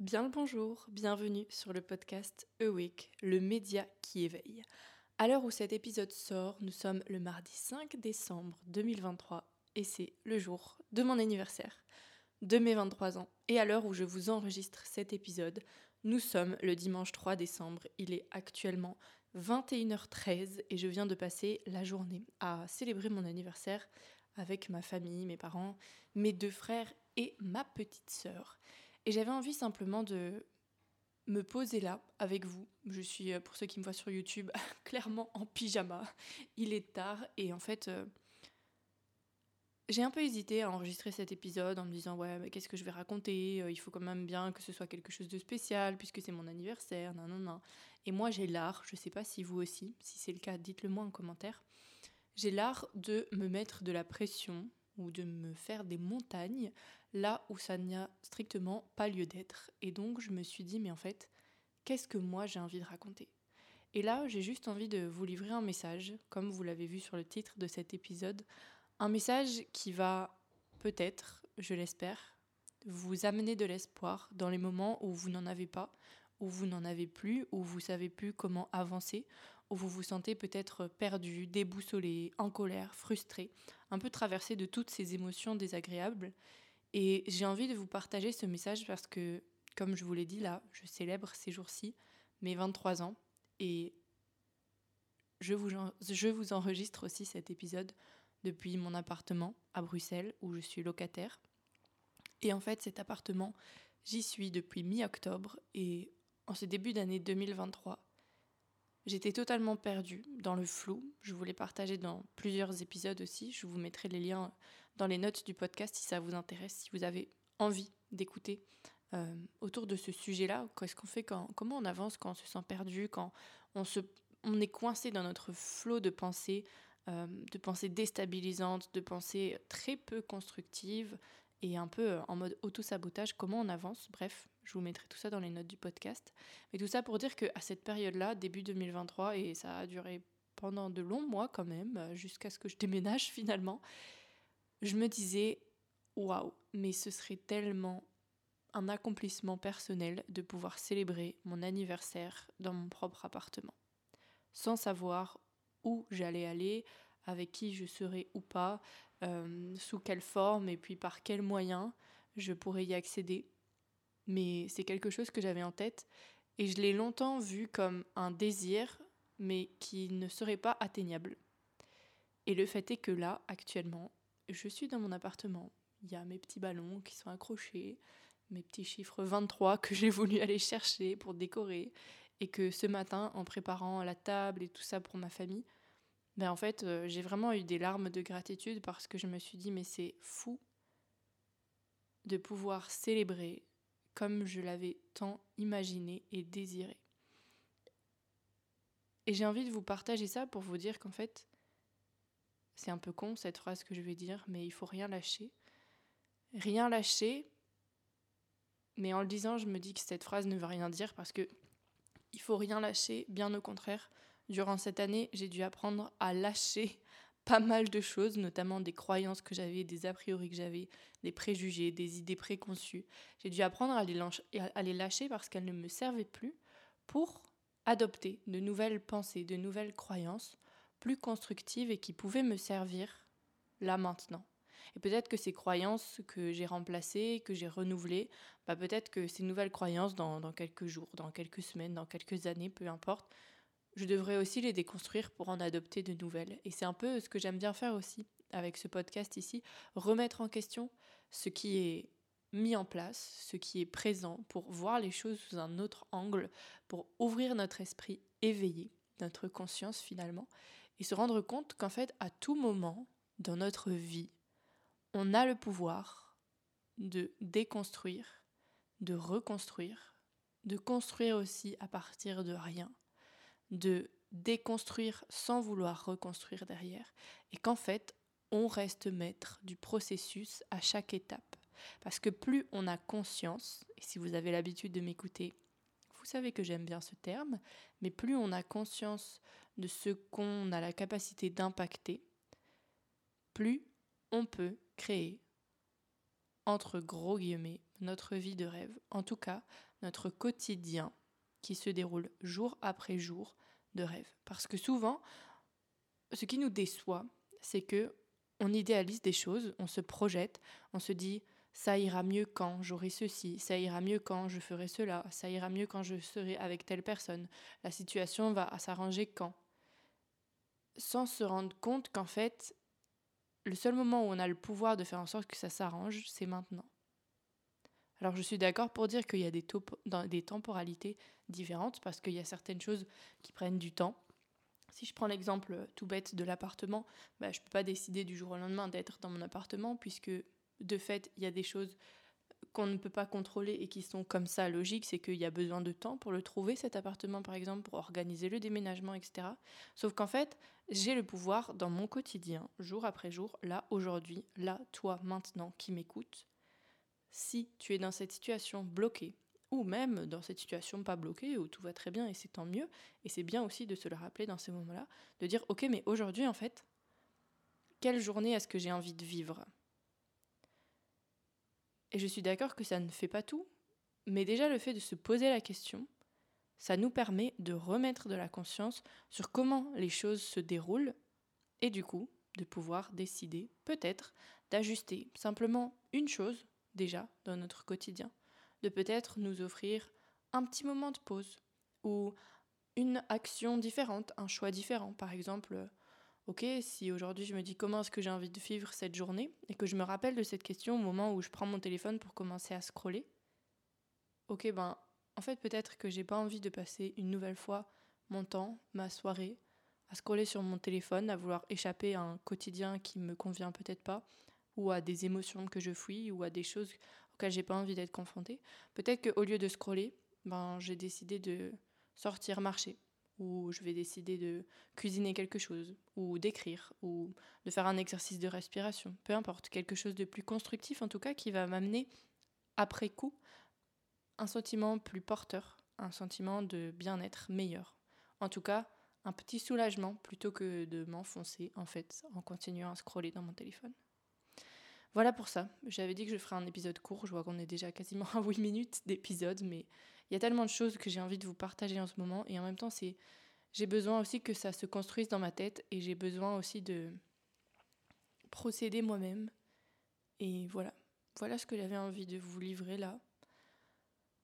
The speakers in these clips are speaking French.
Bien le bonjour, bienvenue sur le podcast Awake, le média qui éveille. À l'heure où cet épisode sort, nous sommes le mardi 5 décembre 2023 et c'est le jour de mon anniversaire, de mes 23 ans. Et à l'heure où je vous enregistre cet épisode, nous sommes le dimanche 3 décembre. Il est actuellement 21h13 et je viens de passer la journée à célébrer mon anniversaire avec ma famille, mes parents, mes deux frères et ma petite sœur. Et j'avais envie simplement de me poser là avec vous. Je suis, euh, pour ceux qui me voient sur YouTube, clairement en pyjama. Il est tard et en fait, euh, j'ai un peu hésité à enregistrer cet épisode en me disant ouais, mais qu'est-ce que je vais raconter euh, Il faut quand même bien que ce soit quelque chose de spécial puisque c'est mon anniversaire, non, non, non. Et moi, j'ai l'art, je sais pas si vous aussi, si c'est le cas, dites-le moi en commentaire. J'ai l'art de me mettre de la pression ou de me faire des montagnes là où ça n'y a strictement pas lieu d'être. Et donc je me suis dit, mais en fait, qu'est-ce que moi j'ai envie de raconter? Et là, j'ai juste envie de vous livrer un message, comme vous l'avez vu sur le titre de cet épisode, un message qui va peut-être, je l'espère, vous amener de l'espoir dans les moments où vous n'en avez pas, où vous n'en avez plus, où vous savez plus comment avancer, où vous vous sentez peut-être perdu, déboussolé, en colère, frustré, un peu traversé de toutes ces émotions désagréables. Et j'ai envie de vous partager ce message parce que, comme je vous l'ai dit là, je célèbre ces jours-ci mes 23 ans et je vous, je vous enregistre aussi cet épisode depuis mon appartement à Bruxelles où je suis locataire. Et en fait, cet appartement, j'y suis depuis mi-octobre et en ce début d'année 2023, J'étais totalement perdue dans le flou. Je voulais partager dans plusieurs épisodes aussi. Je vous mettrai les liens dans les notes du podcast si ça vous intéresse, si vous avez envie d'écouter euh, autour de ce sujet-là. Qu'est-ce qu'on fait quand, comment on avance quand on se sent perdu, quand on, se, on est coincé dans notre flot de pensées, euh, de pensées déstabilisantes, de pensées très peu constructives, et un peu euh, en mode auto-sabotage, comment on avance. Bref, je vous mettrai tout ça dans les notes du podcast. Mais tout ça pour dire qu'à cette période-là, début 2023, et ça a duré pendant de longs mois quand même, euh, jusqu'à ce que je déménage finalement, je me disais, waouh, mais ce serait tellement un accomplissement personnel de pouvoir célébrer mon anniversaire dans mon propre appartement, sans savoir où j'allais aller, avec qui je serais ou pas, euh, sous quelle forme et puis par quels moyens je pourrais y accéder. Mais c'est quelque chose que j'avais en tête et je l'ai longtemps vu comme un désir mais qui ne serait pas atteignable. Et le fait est que là, actuellement, je suis dans mon appartement. Il y a mes petits ballons qui sont accrochés, mes petits chiffres 23 que j'ai voulu aller chercher pour décorer, et que ce matin, en préparant la table et tout ça pour ma famille, ben en fait, euh, j'ai vraiment eu des larmes de gratitude parce que je me suis dit, mais c'est fou de pouvoir célébrer comme je l'avais tant imaginé et désiré. Et j'ai envie de vous partager ça pour vous dire qu'en fait, c'est un peu con cette phrase que je vais dire, mais il faut rien lâcher. Rien lâcher, mais en le disant, je me dis que cette phrase ne veut rien dire parce que il faut rien lâcher, bien au contraire. Durant cette année, j'ai dû apprendre à lâcher pas mal de choses, notamment des croyances que j'avais, des a priori que j'avais, des préjugés, des idées préconçues. J'ai dû apprendre à les, lâcher parce qu'elles ne me servaient plus pour adopter de nouvelles pensées, de nouvelles croyances plus constructives et qui pouvaient me servir là maintenant. Et peut-être que ces croyances que j'ai remplacées, que j'ai renouvelées, bah peut-être que ces nouvelles croyances dans, dans quelques jours, dans quelques semaines, dans quelques années, peu importe, je devrais aussi les déconstruire pour en adopter de nouvelles. Et c'est un peu ce que j'aime bien faire aussi avec ce podcast ici, remettre en question ce qui est mis en place, ce qui est présent, pour voir les choses sous un autre angle, pour ouvrir notre esprit éveillé, notre conscience finalement, et se rendre compte qu'en fait, à tout moment dans notre vie, on a le pouvoir de déconstruire, de reconstruire, de construire aussi à partir de rien de déconstruire sans vouloir reconstruire derrière, et qu'en fait, on reste maître du processus à chaque étape. Parce que plus on a conscience, et si vous avez l'habitude de m'écouter, vous savez que j'aime bien ce terme, mais plus on a conscience de ce qu'on a la capacité d'impacter, plus on peut créer, entre gros guillemets, notre vie de rêve. En tout cas, notre quotidien qui se déroule jour après jour de rêve. Parce que souvent, ce qui nous déçoit, c'est que on idéalise des choses, on se projette, on se dit ça ira mieux quand j'aurai ceci, ça ira mieux quand je ferai cela, ça ira mieux quand je serai avec telle personne, la situation va s'arranger quand? Sans se rendre compte qu'en fait, le seul moment où on a le pouvoir de faire en sorte que ça s'arrange, c'est maintenant. Alors je suis d'accord pour dire qu'il y a des, des temporalités différentes parce qu'il y a certaines choses qui prennent du temps. Si je prends l'exemple tout bête de l'appartement, bah, je ne peux pas décider du jour au lendemain d'être dans mon appartement puisque de fait il y a des choses qu'on ne peut pas contrôler et qui sont comme ça logiques, c'est qu'il y a besoin de temps pour le trouver, cet appartement par exemple, pour organiser le déménagement, etc. Sauf qu'en fait, j'ai le pouvoir dans mon quotidien, jour après jour, là, aujourd'hui, là, toi, maintenant, qui m'écoutes, si tu es dans cette situation bloquée, ou même dans cette situation pas bloquée, où tout va très bien et c'est tant mieux, et c'est bien aussi de se le rappeler dans ces moments-là, de dire, ok, mais aujourd'hui, en fait, quelle journée est-ce que j'ai envie de vivre? Et je suis d'accord que ça ne fait pas tout, mais déjà le fait de se poser la question, ça nous permet de remettre de la conscience sur comment les choses se déroulent et du coup de pouvoir décider peut-être d'ajuster simplement une chose déjà dans notre quotidien, de peut-être nous offrir un petit moment de pause ou une action différente, un choix différent. Par exemple, ok, si aujourd'hui je me dis comment est-ce que j'ai envie de vivre cette journée et que je me rappelle de cette question au moment où je prends mon téléphone pour commencer à scroller, ok, ben en fait peut-être que j'ai pas envie de passer une nouvelle fois mon temps, ma soirée, à scroller sur mon téléphone, à vouloir échapper à un quotidien qui me convient peut-être pas, ou à des émotions que je fuis, ou à des choses auxquelles j'ai pas envie d'être confrontée. Peut-être qu'au lieu de scroller, ben j'ai décidé de sortir marcher ou je vais décider de cuisiner quelque chose, ou d'écrire, ou de faire un exercice de respiration, peu importe, quelque chose de plus constructif en tout cas qui va m'amener après coup un sentiment plus porteur, un sentiment de bien-être meilleur. En tout cas, un petit soulagement plutôt que de m'enfoncer en fait en continuant à scroller dans mon téléphone. Voilà pour ça. J'avais dit que je ferais un épisode court. Je vois qu'on est déjà quasiment à 8 minutes d'épisode, mais il y a tellement de choses que j'ai envie de vous partager en ce moment. Et en même temps, c'est j'ai besoin aussi que ça se construise dans ma tête et j'ai besoin aussi de procéder moi-même. Et voilà. Voilà ce que j'avais envie de vous livrer là.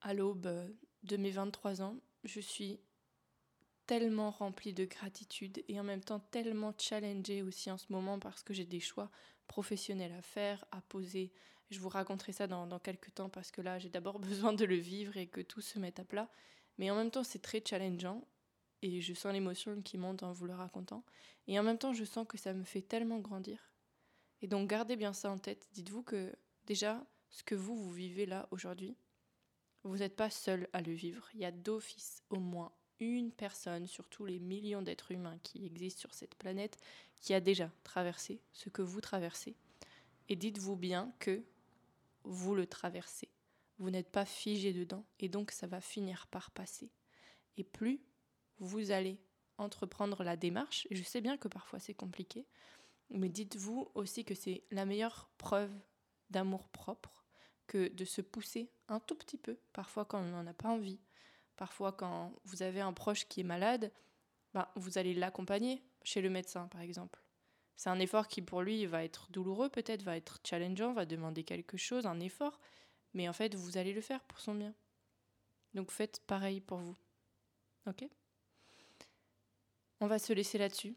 À l'aube de mes 23 ans, je suis tellement remplie de gratitude et en même temps tellement challengée aussi en ce moment parce que j'ai des choix professionnels à faire, à poser. Je vous raconterai ça dans, dans quelques temps parce que là, j'ai d'abord besoin de le vivre et que tout se mette à plat. Mais en même temps, c'est très challengeant et je sens l'émotion qui monte en vous le racontant. Et en même temps, je sens que ça me fait tellement grandir. Et donc, gardez bien ça en tête. Dites-vous que déjà, ce que vous, vous vivez là aujourd'hui, vous n'êtes pas seul à le vivre. Il y a d'office au moins une personne sur tous les millions d'êtres humains qui existent sur cette planète qui a déjà traversé ce que vous traversez. Et dites-vous bien que vous le traversez. Vous n'êtes pas figé dedans et donc ça va finir par passer. Et plus vous allez entreprendre la démarche, et je sais bien que parfois c'est compliqué, mais dites-vous aussi que c'est la meilleure preuve d'amour propre que de se pousser un tout petit peu, parfois quand on n'en a pas envie, Parfois, quand vous avez un proche qui est malade, ben, vous allez l'accompagner chez le médecin, par exemple. C'est un effort qui, pour lui, va être douloureux, peut-être, va être challengeant, va demander quelque chose, un effort, mais en fait, vous allez le faire pour son bien. Donc faites pareil pour vous. Ok? On va se laisser là-dessus.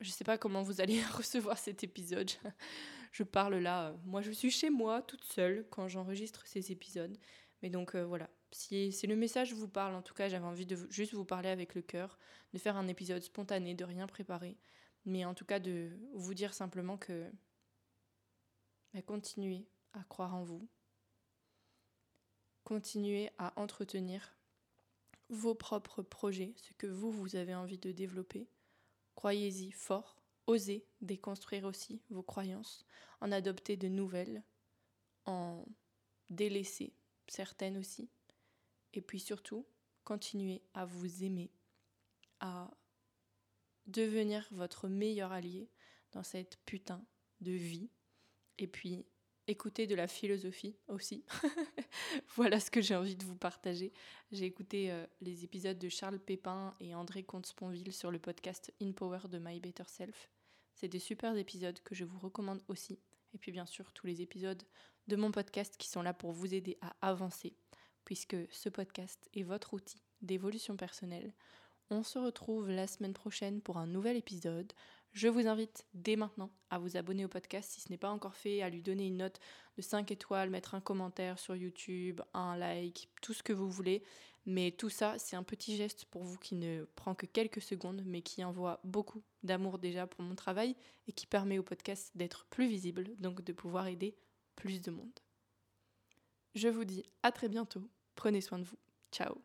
Je ne sais pas comment vous allez recevoir cet épisode. je parle là. Moi, je suis chez moi, toute seule, quand j'enregistre ces épisodes. Mais donc euh, voilà, si, le message vous parle, en tout cas, j'avais envie de juste vous parler avec le cœur, de faire un épisode spontané, de rien préparer, mais en tout cas de vous dire simplement que bah, continuez à croire en vous, continuez à entretenir vos propres projets, ce que vous, vous avez envie de développer. Croyez-y fort, osez déconstruire aussi vos croyances, en adopter de nouvelles, en délaisser certaines aussi. Et puis surtout, continuez à vous aimer, à devenir votre meilleur allié dans cette putain de vie. Et puis, écouter de la philosophie aussi. voilà ce que j'ai envie de vous partager. J'ai écouté euh, les épisodes de Charles Pépin et André Comte-Sponville sur le podcast In Power de My Better Self. C'est des super épisodes que je vous recommande aussi. Et puis bien sûr tous les épisodes de mon podcast qui sont là pour vous aider à avancer, puisque ce podcast est votre outil d'évolution personnelle. On se retrouve la semaine prochaine pour un nouvel épisode. Je vous invite dès maintenant à vous abonner au podcast si ce n'est pas encore fait, à lui donner une note de 5 étoiles, mettre un commentaire sur YouTube, un like, tout ce que vous voulez. Mais tout ça, c'est un petit geste pour vous qui ne prend que quelques secondes, mais qui envoie beaucoup d'amour déjà pour mon travail et qui permet au podcast d'être plus visible, donc de pouvoir aider plus de monde. Je vous dis à très bientôt. Prenez soin de vous. Ciao